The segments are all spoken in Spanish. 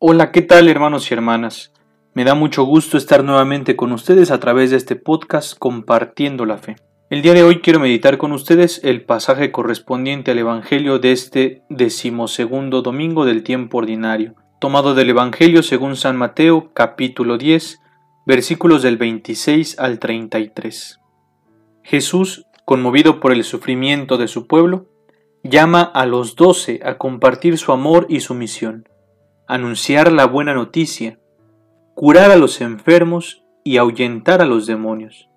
Hola, ¿qué tal hermanos y hermanas? Me da mucho gusto estar nuevamente con ustedes a través de este podcast compartiendo la fe. El día de hoy quiero meditar con ustedes el pasaje correspondiente al Evangelio de este decimosegundo domingo del tiempo ordinario, tomado del Evangelio según San Mateo capítulo 10, versículos del 26 al 33. Jesús, conmovido por el sufrimiento de su pueblo, llama a los doce a compartir su amor y su misión anunciar la buena noticia, curar a los enfermos y ahuyentar a los demonios.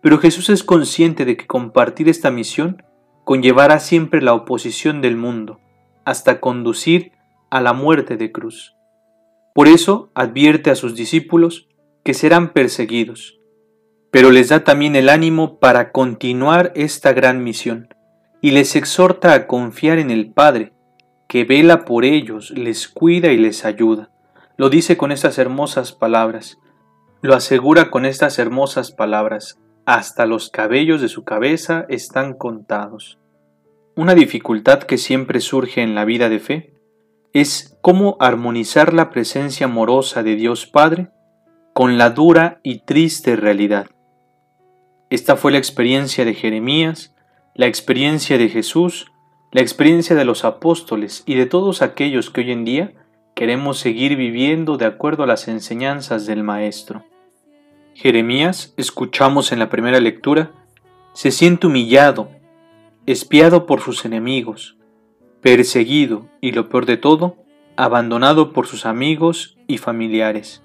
Pero Jesús es consciente de que compartir esta misión conllevará siempre la oposición del mundo, hasta conducir a la muerte de cruz. Por eso advierte a sus discípulos que serán perseguidos, pero les da también el ánimo para continuar esta gran misión y les exhorta a confiar en el Padre, que vela por ellos, les cuida y les ayuda. Lo dice con estas hermosas palabras. Lo asegura con estas hermosas palabras. Hasta los cabellos de su cabeza están contados. Una dificultad que siempre surge en la vida de fe es cómo armonizar la presencia amorosa de Dios Padre con la dura y triste realidad. Esta fue la experiencia de Jeremías, la experiencia de Jesús la experiencia de los apóstoles y de todos aquellos que hoy en día queremos seguir viviendo de acuerdo a las enseñanzas del Maestro. Jeremías, escuchamos en la primera lectura, se siente humillado, espiado por sus enemigos, perseguido y lo peor de todo, abandonado por sus amigos y familiares.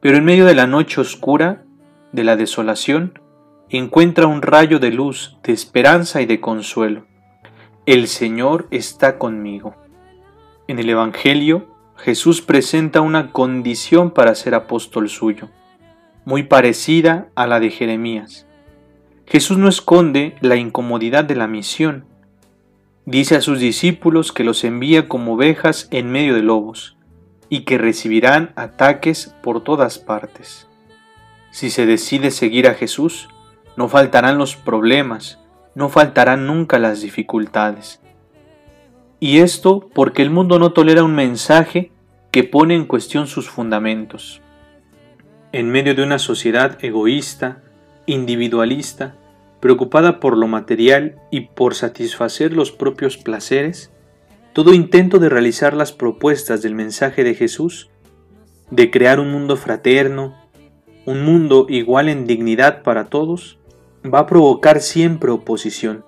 Pero en medio de la noche oscura, de la desolación, encuentra un rayo de luz, de esperanza y de consuelo. El Señor está conmigo. En el Evangelio, Jesús presenta una condición para ser apóstol suyo, muy parecida a la de Jeremías. Jesús no esconde la incomodidad de la misión. Dice a sus discípulos que los envía como ovejas en medio de lobos y que recibirán ataques por todas partes. Si se decide seguir a Jesús, no faltarán los problemas, no faltarán nunca las dificultades. Y esto porque el mundo no tolera un mensaje que pone en cuestión sus fundamentos. En medio de una sociedad egoísta, individualista, preocupada por lo material y por satisfacer los propios placeres, todo intento de realizar las propuestas del mensaje de Jesús, de crear un mundo fraterno, un mundo igual en dignidad para todos, va a provocar siempre oposición.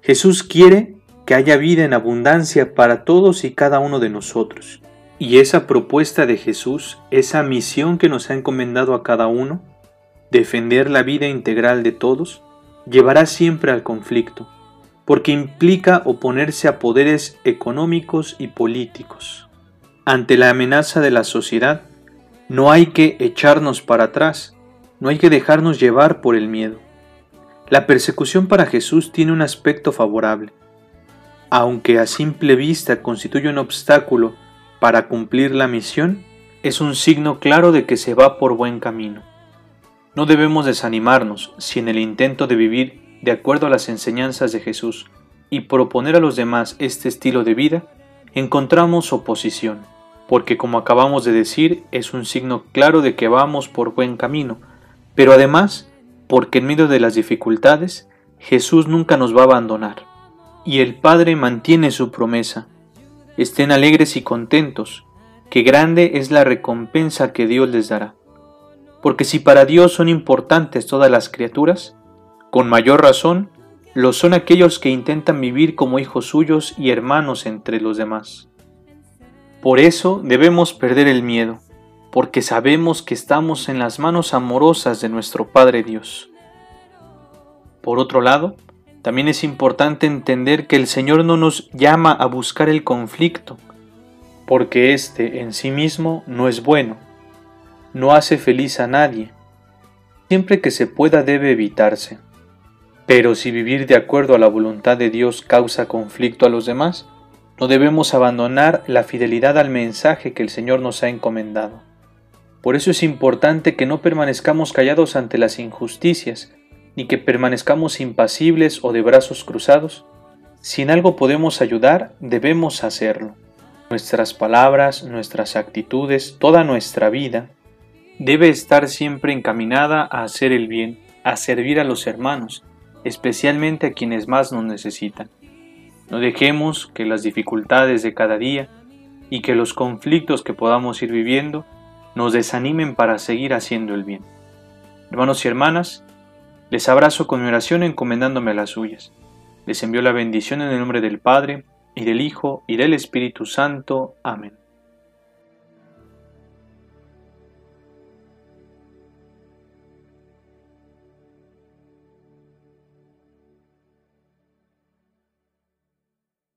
Jesús quiere que haya vida en abundancia para todos y cada uno de nosotros. Y esa propuesta de Jesús, esa misión que nos ha encomendado a cada uno, defender la vida integral de todos, llevará siempre al conflicto, porque implica oponerse a poderes económicos y políticos. Ante la amenaza de la sociedad, no hay que echarnos para atrás, no hay que dejarnos llevar por el miedo. La persecución para Jesús tiene un aspecto favorable. Aunque a simple vista constituye un obstáculo para cumplir la misión, es un signo claro de que se va por buen camino. No debemos desanimarnos si en el intento de vivir de acuerdo a las enseñanzas de Jesús y proponer a los demás este estilo de vida, encontramos oposición, porque como acabamos de decir es un signo claro de que vamos por buen camino, pero además porque en medio de las dificultades Jesús nunca nos va a abandonar, y el Padre mantiene su promesa. Estén alegres y contentos, que grande es la recompensa que Dios les dará. Porque si para Dios son importantes todas las criaturas, con mayor razón lo son aquellos que intentan vivir como hijos suyos y hermanos entre los demás. Por eso debemos perder el miedo, porque sabemos que estamos en las manos amorosas de nuestro Padre Dios. Por otro lado, también es importante entender que el Señor no nos llama a buscar el conflicto, porque éste en sí mismo no es bueno, no hace feliz a nadie. Siempre que se pueda debe evitarse. Pero si vivir de acuerdo a la voluntad de Dios causa conflicto a los demás, no debemos abandonar la fidelidad al mensaje que el Señor nos ha encomendado. Por eso es importante que no permanezcamos callados ante las injusticias, ni que permanezcamos impasibles o de brazos cruzados. Si en algo podemos ayudar, debemos hacerlo. Nuestras palabras, nuestras actitudes, toda nuestra vida debe estar siempre encaminada a hacer el bien, a servir a los hermanos, especialmente a quienes más nos necesitan. No dejemos que las dificultades de cada día y que los conflictos que podamos ir viviendo nos desanimen para seguir haciendo el bien. Hermanos y hermanas, les abrazo con oración encomendándome a las suyas. Les envío la bendición en el nombre del Padre, y del Hijo, y del Espíritu Santo. Amén.